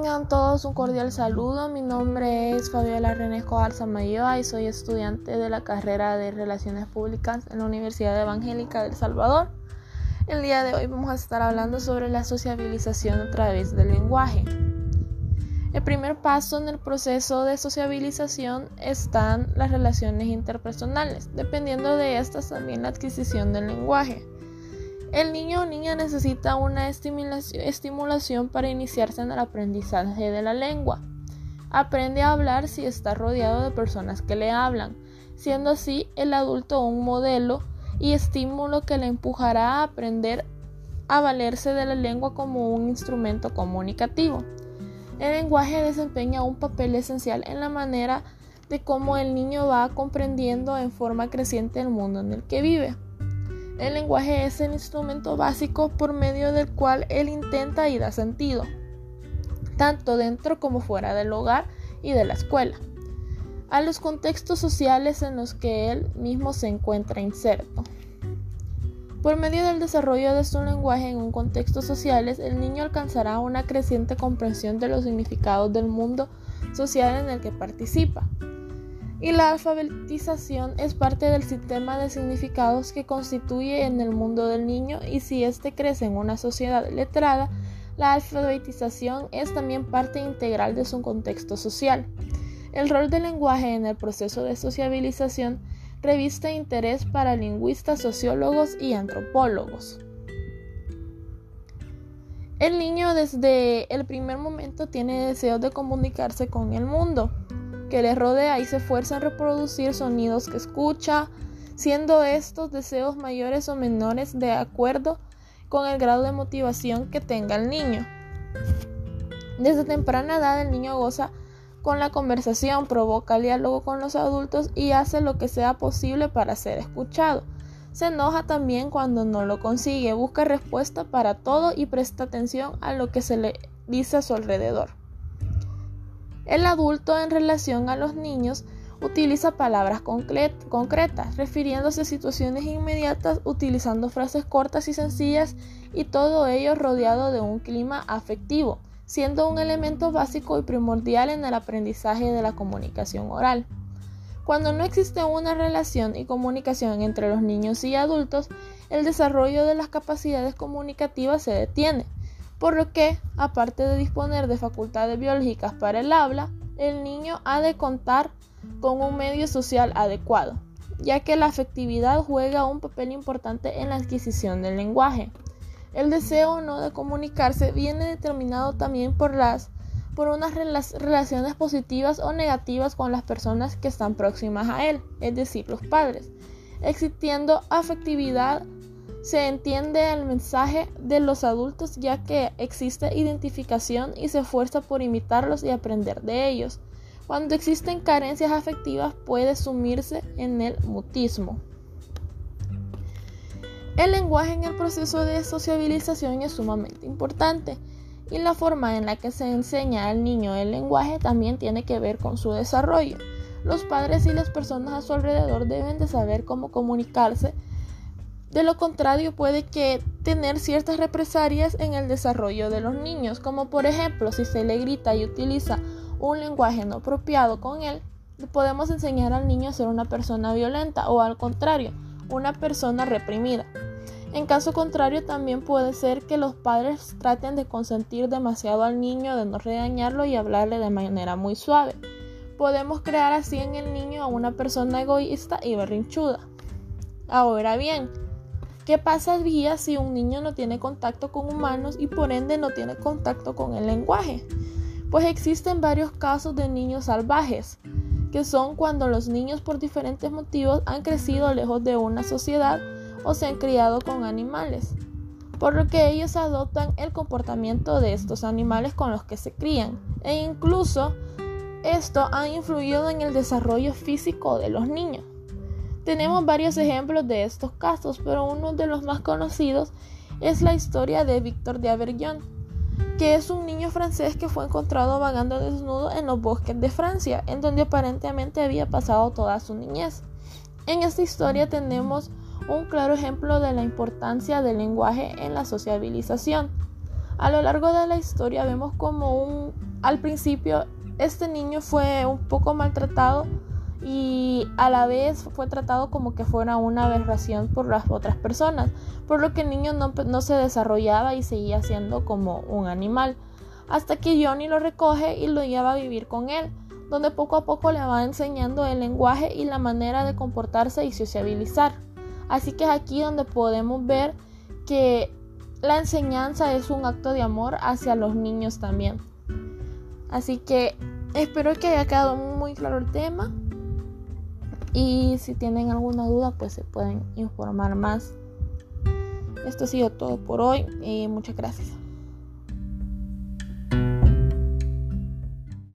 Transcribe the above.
Tengan todos un cordial saludo. Mi nombre es Fabiola Renesco Alzamayoa y soy estudiante de la carrera de Relaciones Públicas en la Universidad Evangélica del Salvador. El día de hoy vamos a estar hablando sobre la sociabilización a través del lenguaje. El primer paso en el proceso de sociabilización están las relaciones interpersonales. Dependiendo de estas también la adquisición del lenguaje. El niño o niña necesita una estimulación para iniciarse en el aprendizaje de la lengua. Aprende a hablar si está rodeado de personas que le hablan, siendo así el adulto un modelo y estímulo que le empujará a aprender a valerse de la lengua como un instrumento comunicativo. El lenguaje desempeña un papel esencial en la manera de cómo el niño va comprendiendo en forma creciente el mundo en el que vive. El lenguaje es el instrumento básico por medio del cual él intenta y da sentido, tanto dentro como fuera del hogar y de la escuela, a los contextos sociales en los que él mismo se encuentra inserto. Por medio del desarrollo de su lenguaje en un contexto social, el niño alcanzará una creciente comprensión de los significados del mundo social en el que participa y la alfabetización es parte del sistema de significados que constituye en el mundo del niño y si éste crece en una sociedad letrada, la alfabetización es también parte integral de su contexto social. El rol del lenguaje en el proceso de sociabilización reviste interés para lingüistas, sociólogos y antropólogos. El niño desde el primer momento tiene deseos de comunicarse con el mundo que le rodea y se esfuerza en reproducir sonidos que escucha, siendo estos deseos mayores o menores de acuerdo con el grado de motivación que tenga el niño. Desde temprana edad el niño goza con la conversación, provoca el diálogo con los adultos y hace lo que sea posible para ser escuchado. Se enoja también cuando no lo consigue, busca respuesta para todo y presta atención a lo que se le dice a su alrededor. El adulto en relación a los niños utiliza palabras concretas, refiriéndose a situaciones inmediatas, utilizando frases cortas y sencillas y todo ello rodeado de un clima afectivo, siendo un elemento básico y primordial en el aprendizaje de la comunicación oral. Cuando no existe una relación y comunicación entre los niños y adultos, el desarrollo de las capacidades comunicativas se detiene, por lo que, aparte de disponer de facultades biológicas para el habla, el niño ha de contar con un medio social adecuado, ya que la afectividad juega un papel importante en la adquisición del lenguaje. El deseo o no de comunicarse viene determinado también por las por unas relaciones positivas o negativas con las personas que están próximas a él, es decir, los padres, existiendo afectividad se entiende el mensaje de los adultos ya que existe identificación y se esfuerza por imitarlos y aprender de ellos. Cuando existen carencias afectivas puede sumirse en el mutismo. El lenguaje en el proceso de sociabilización es sumamente importante y la forma en la que se enseña al niño el lenguaje también tiene que ver con su desarrollo. Los padres y las personas a su alrededor deben de saber cómo comunicarse de lo contrario, puede que tener ciertas represalias en el desarrollo de los niños, como por ejemplo si se le grita y utiliza un lenguaje no apropiado con él, podemos enseñar al niño a ser una persona violenta o al contrario, una persona reprimida. En caso contrario, también puede ser que los padres traten de consentir demasiado al niño, de no regañarlo y hablarle de manera muy suave. Podemos crear así en el niño a una persona egoísta y berrinchuda. Ahora bien, ¿Qué pasaría si un niño no tiene contacto con humanos y por ende no tiene contacto con el lenguaje? Pues existen varios casos de niños salvajes, que son cuando los niños por diferentes motivos han crecido lejos de una sociedad o se han criado con animales, por lo que ellos adoptan el comportamiento de estos animales con los que se crían e incluso esto ha influido en el desarrollo físico de los niños. Tenemos varios ejemplos de estos casos, pero uno de los más conocidos es la historia de Víctor de Averillon, que es un niño francés que fue encontrado vagando desnudo en los bosques de Francia, en donde aparentemente había pasado toda su niñez. En esta historia tenemos un claro ejemplo de la importancia del lenguaje en la sociabilización. A lo largo de la historia vemos como al principio este niño fue un poco maltratado y a la vez fue tratado como que fuera una aberración por las otras personas, por lo que el niño no, no, se desarrollaba y seguía siendo como un animal, hasta que Johnny lo recoge y lo lleva a vivir con él, donde poco a poco le va enseñando el lenguaje y la manera de comportarse y sociabilizar. Así que es aquí donde podemos ver que la enseñanza es un acto de amor hacia los niños también. Así que espero que haya quedado muy claro el tema. Y si tienen alguna duda, pues se pueden informar más. Esto ha sido todo por hoy y muchas gracias.